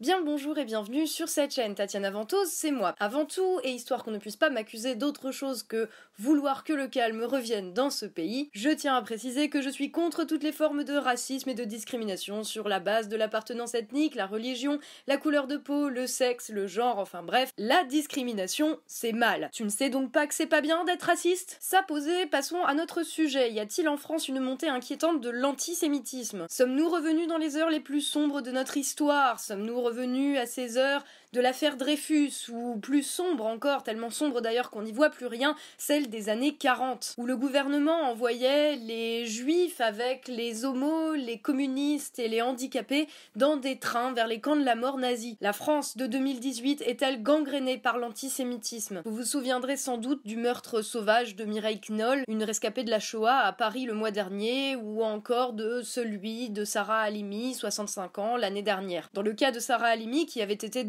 Bien bonjour et bienvenue sur cette chaîne. Tatiana Ventose, c'est moi. Avant tout, et histoire qu'on ne puisse pas m'accuser d'autre chose que vouloir que le calme revienne dans ce pays, je tiens à préciser que je suis contre toutes les formes de racisme et de discrimination sur la base de l'appartenance ethnique, la religion, la couleur de peau, le sexe, le genre, enfin bref, la discrimination, c'est mal. Tu ne sais donc pas que c'est pas bien d'être raciste? Ça posé, passons à notre sujet. Y a-t-il en France une montée inquiétante de l'antisémitisme? Sommes-nous revenus dans les heures les plus sombres de notre histoire? Sommes-nous revenu à ces heures de l'affaire Dreyfus, ou plus sombre encore, tellement sombre d'ailleurs qu'on n'y voit plus rien, celle des années 40, où le gouvernement envoyait les juifs avec les homos, les communistes et les handicapés dans des trains vers les camps de la mort nazis. La France de 2018 est-elle gangrénée par l'antisémitisme? Vous vous souviendrez sans doute du meurtre sauvage de Mireille Knoll, une rescapée de la Shoah à Paris le mois dernier, ou encore de celui de Sarah Halimi, 65 ans, l'année dernière. Dans le cas de Sarah Halimi, qui avait été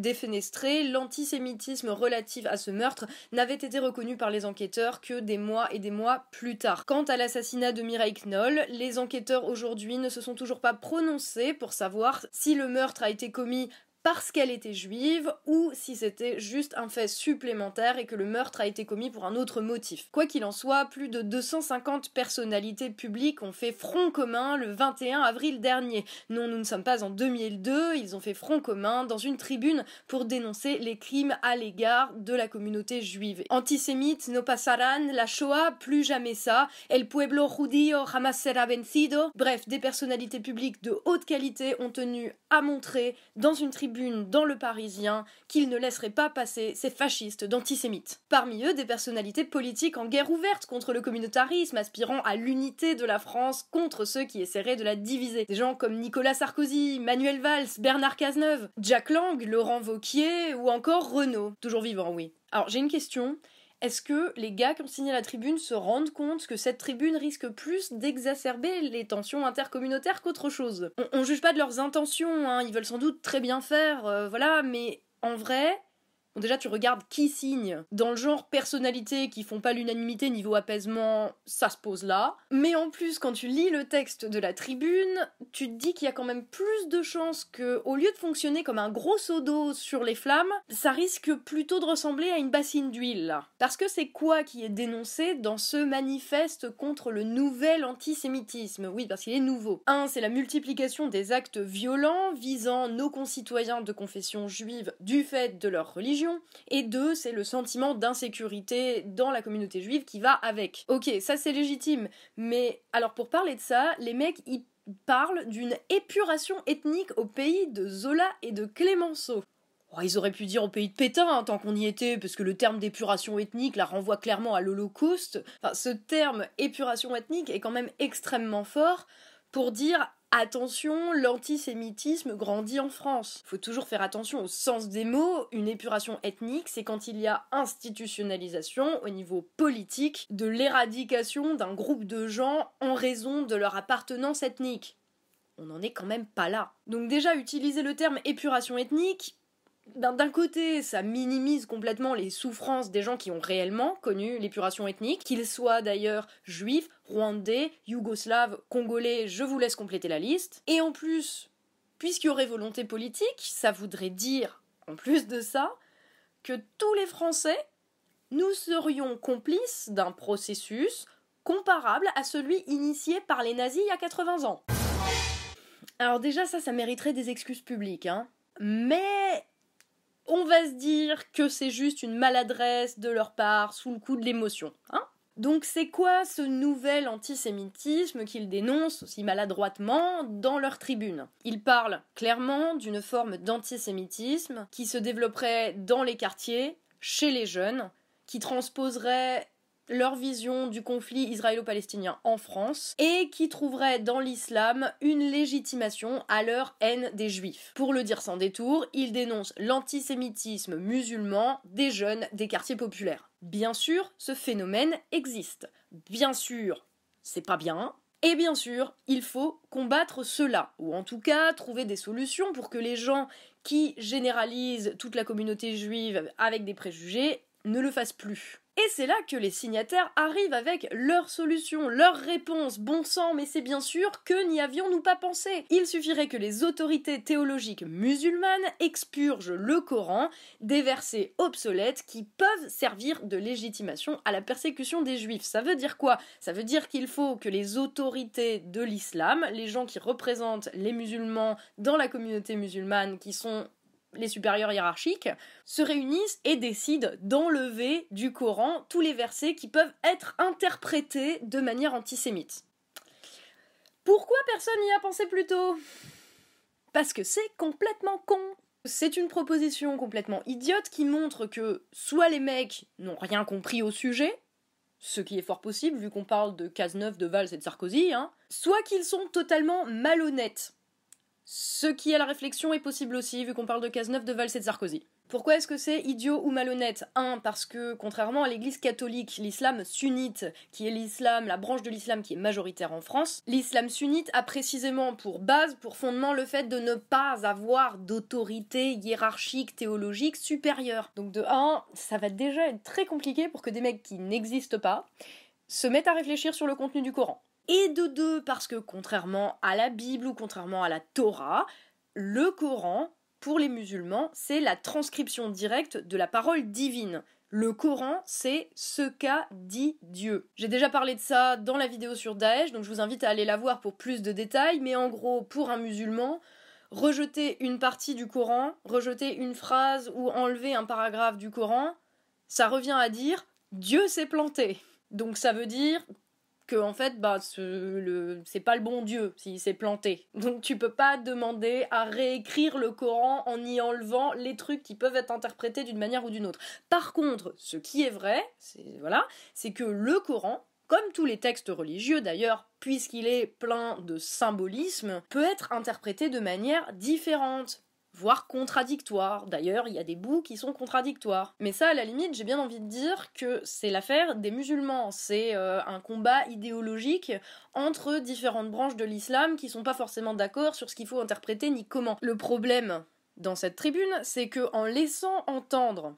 l'antisémitisme relatif à ce meurtre n'avait été reconnu par les enquêteurs que des mois et des mois plus tard. Quant à l'assassinat de Mireille Knoll, les enquêteurs aujourd'hui ne se sont toujours pas prononcés pour savoir si le meurtre a été commis parce qu'elle était juive ou si c'était juste un fait supplémentaire et que le meurtre a été commis pour un autre motif. Quoi qu'il en soit, plus de 250 personnalités publiques ont fait front commun le 21 avril dernier. Non, nous ne sommes pas en 2002, ils ont fait front commun dans une tribune pour dénoncer les crimes à l'égard de la communauté juive. Antisémite, no pasarán, la Shoah, plus jamais ça, el pueblo judío jamás será vencido. Bref, des personnalités publiques de haute qualité ont tenu à montrer dans une tribune dans le Parisien qu'ils ne laisseraient pas passer ces fascistes d'antisémites. Parmi eux, des personnalités politiques en guerre ouverte contre le communautarisme, aspirant à l'unité de la France contre ceux qui essaieraient de la diviser. Des gens comme Nicolas Sarkozy, Manuel Valls, Bernard Cazeneuve, Jack Lang, Laurent Vauquier ou encore Renault. Toujours vivant, oui. Alors j'ai une question. Est-ce que les gars qui ont signé la tribune se rendent compte que cette tribune risque plus d'exacerber les tensions intercommunautaires qu'autre chose? On, juge pas de leurs intentions, hein, ils veulent sans doute très bien faire, euh, voilà, mais en vrai, déjà, tu regardes qui signe. Dans le genre personnalité qui font pas l'unanimité niveau apaisement, ça se pose là. Mais en plus, quand tu lis le texte de la tribune, tu te dis qu'il y a quand même plus de chances que, au lieu de fonctionner comme un gros seau d'eau sur les flammes, ça risque plutôt de ressembler à une bassine d'huile. Parce que c'est quoi qui est dénoncé dans ce manifeste contre le nouvel antisémitisme? Oui, parce qu'il est nouveau. Un, c'est la multiplication des actes violents visant nos concitoyens de confession juive du fait de leur religion et deux, c'est le sentiment d'insécurité dans la communauté juive qui va avec. Ok, ça c'est légitime, mais alors pour parler de ça, les mecs, ils parlent d'une épuration ethnique au pays de Zola et de Clémenceau. Oh, ils auraient pu dire au pays de Pétain, hein, tant qu'on y était, parce que le terme d'épuration ethnique la renvoie clairement à l'Holocauste. Enfin, ce terme épuration ethnique est quand même extrêmement fort pour dire Attention, l'antisémitisme grandit en France. Faut toujours faire attention au sens des mots. Une épuration ethnique, c'est quand il y a institutionnalisation au niveau politique de l'éradication d'un groupe de gens en raison de leur appartenance ethnique. On n'en est quand même pas là. Donc déjà, utiliser le terme épuration ethnique, d'un côté, ça minimise complètement les souffrances des gens qui ont réellement connu l'épuration ethnique, qu'ils soient d'ailleurs juifs, rwandais, yougoslaves, congolais, je vous laisse compléter la liste. Et en plus, puisqu'il y aurait volonté politique, ça voudrait dire, en plus de ça, que tous les Français, nous serions complices d'un processus comparable à celui initié par les nazis il y a 80 ans. Alors déjà ça, ça mériterait des excuses publiques, hein. Mais dire que c'est juste une maladresse de leur part sous le coup de l'émotion. Hein donc c'est quoi ce nouvel antisémitisme qu'ils dénoncent aussi maladroitement dans leur tribune? Ils parlent clairement d'une forme d'antisémitisme qui se développerait dans les quartiers, chez les jeunes, qui transposerait leur vision du conflit israélo-palestinien en France et qui trouveraient dans l'islam une légitimation à leur haine des juifs. Pour le dire sans détour, ils dénoncent l'antisémitisme musulman des jeunes des quartiers populaires. Bien sûr, ce phénomène existe. Bien sûr, c'est pas bien, et bien sûr, il faut combattre cela, ou en tout cas trouver des solutions pour que les gens qui généralisent toute la communauté juive avec des préjugés ne le fassent plus. Et c'est là que les signataires arrivent avec leur solution, leur réponse. Bon sang, mais c'est bien sûr que n'y avions-nous pas pensé. Il suffirait que les autorités théologiques musulmanes expurgent le Coran des versets obsolètes qui peuvent servir de légitimation à la persécution des juifs. Ça veut dire quoi? Ça veut dire qu'il faut que les autorités de l'islam, les gens qui représentent les musulmans dans la communauté musulmane, qui sont les supérieurs hiérarchiques, se réunissent et décident d'enlever du Coran tous les versets qui peuvent être interprétés de manière antisémite. Pourquoi personne n'y a pensé plus tôt? Parce que c'est complètement con. C'est une proposition complètement idiote qui montre que soit les mecs n'ont rien compris au sujet, ce qui est fort possible vu qu'on parle de Cazeneuve, de Valls et de Sarkozy, hein, soit qu'ils sont totalement malhonnêtes. Ce qui est la réflexion est possible aussi, vu qu'on parle de Cazeneuve, de Valls et de Sarkozy. Pourquoi est-ce que c'est idiot ou malhonnête? Un, parce que contrairement à l'église catholique, l'islam sunnite, qui est l'islam, la branche de l'islam qui est majoritaire en France, l'islam sunnite a précisément pour base, pour fondement, le fait de ne pas avoir d'autorité hiérarchique, théologique supérieure. Donc de 1, ça va déjà être très compliqué pour que des mecs qui n'existent pas se mettent à réfléchir sur le contenu du Coran et de deux parce que contrairement à la Bible ou contrairement à la Torah, le Coran, pour les musulmans, c'est la transcription directe de la parole divine. Le Coran, c'est ce qu'a dit Dieu. J'ai déjà parlé de ça dans la vidéo sur Daesh, donc je vous invite à aller la voir pour plus de détails, mais en gros, pour un musulman, rejeter une partie du Coran, rejeter une phrase ou enlever un paragraphe du Coran, ça revient à dire Dieu s'est planté. Donc ça veut dire que en fait bah c'est pas le bon Dieu s'il s'est planté. Donc tu peux pas demander à réécrire le Coran en y enlevant les trucs qui peuvent être interprétés d'une manière ou d'une autre. Par contre, ce qui est vrai, c'est voilà, c'est que le Coran comme tous les textes religieux d'ailleurs, puisqu'il est plein de symbolisme, peut être interprété de manière différente voire contradictoires. D'ailleurs, il y a des bouts qui sont contradictoires. Mais ça, à la limite, j'ai bien envie de dire que c'est l'affaire des musulmans. C'est euh, un combat idéologique entre différentes branches de l'islam qui sont pas forcément d'accord sur ce qu'il faut interpréter ni comment. Le problème dans cette tribune, c'est que en laissant entendre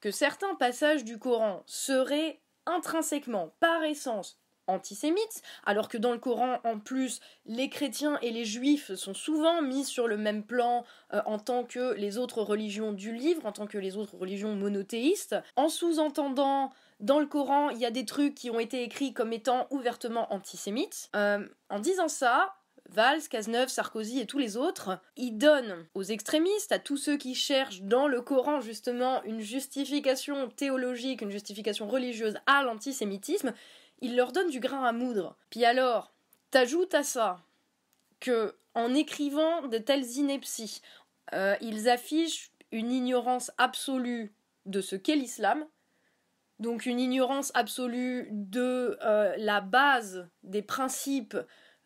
que certains passages du Coran seraient intrinsèquement, par essence, antisémites, alors que dans le Coran, en plus, les chrétiens et les juifs sont souvent mis sur le même plan euh, en tant que les autres religions du livre, en tant que les autres religions monothéistes, en sous-entendant dans le Coran, il y a des trucs qui ont été écrits comme étant ouvertement antisémites. Euh, en disant ça, Valls, Cazeneuve, Sarkozy et tous les autres, ils donnent aux extrémistes, à tous ceux qui cherchent dans le Coran justement une justification théologique, une justification religieuse à l'antisémitisme, il leur donne du grain à moudre. Puis alors, t'ajoutes à ça que en écrivant de telles inepties, euh, ils affichent une ignorance absolue de ce qu'est l'islam, donc une ignorance absolue de euh, la base des principes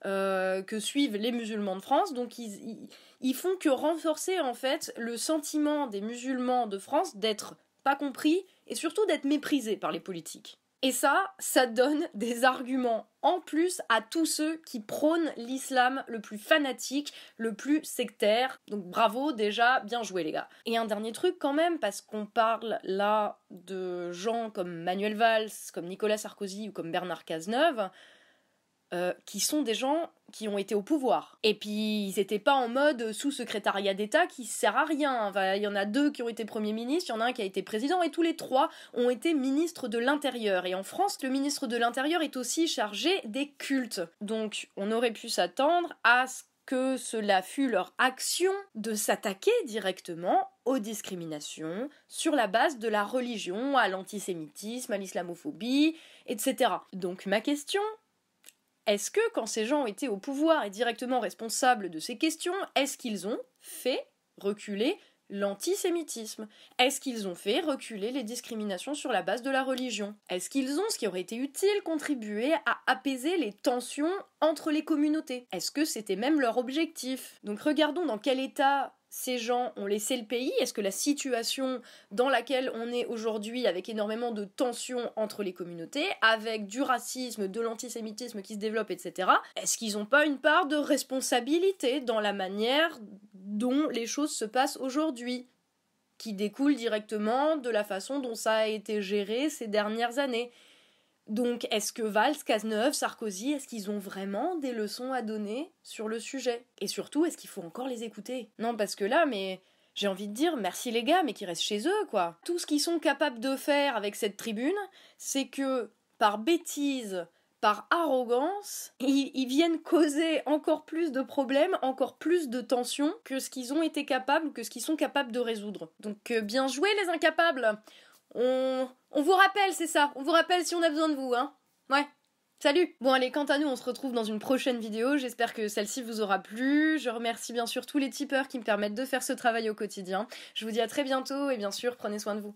euh, que suivent les musulmans de France. Donc ils, ils, font que renforcer en fait le sentiment des musulmans de France d'être pas compris et surtout d'être méprisés par les politiques. Et ça, ça donne des arguments en plus à tous ceux qui prônent l'islam le plus fanatique, le plus sectaire. Donc bravo déjà, bien joué les gars. Et un dernier truc quand même, parce qu'on parle là de gens comme Manuel Valls, comme Nicolas Sarkozy ou comme Bernard Cazeneuve, euh, qui sont des gens qui ont été au pouvoir. Et puis ils n'étaient pas en mode sous-secrétariat d'État qui sert à rien. il y en a deux qui ont été premiers ministres, il y en a un qui a été président, et tous les trois ont été ministres de l'Intérieur. Et en France, le ministre de l'Intérieur est aussi chargé des cultes. Donc on aurait pu s'attendre à ce que cela fût leur action de s'attaquer directement aux discriminations sur la base de la religion, à l'antisémitisme, à l'islamophobie, etc. Donc ma question, est-ce que quand ces gens été au pouvoir et directement responsables de ces questions, est-ce qu'ils ont fait reculer l'antisémitisme? Est-ce qu'ils ont fait reculer les discriminations sur la base de la religion? Est-ce qu'ils ont, ce qui aurait été utile, contribué à apaiser les tensions entre les communautés? Est-ce que c'était même leur objectif? Donc regardons dans quel état ces gens ont laissé le pays? Est-ce que la situation dans laquelle on est aujourd'hui, avec énormément de tensions entre les communautés, avec du racisme, de l'antisémitisme qui se développe, etc., est-ce qu'ils n'ont pas une part de responsabilité dans la manière dont les choses se passent aujourd'hui qui découle directement de la façon dont ça a été géré ces dernières années? Donc, est-ce que Valls, Cazeneuve, Sarkozy, est-ce qu'ils ont vraiment des leçons à donner sur le sujet? Et surtout, est-ce qu'il faut encore les écouter? Non, parce que là, mais j'ai envie de dire merci les gars, mais qu'ils restent chez eux, quoi. Tout ce qu'ils sont capables de faire avec cette tribune, c'est que par bêtise, par arrogance, ils, viennent causer encore plus de problèmes, encore plus de tensions que ce qu'ils ont été capables, que ce qu'ils sont capables de résoudre. Donc euh, bien joué les incapables on, vous rappelle, c'est ça. On vous rappelle si on a besoin de vous, hein. Ouais. Salut Bon allez, quant à nous, on se retrouve dans une prochaine vidéo. J'espère que celle-ci vous aura plu. Je remercie bien sûr tous les tipeurs qui me permettent de faire ce travail au quotidien. Je vous dis à très bientôt et bien sûr, prenez soin de vous.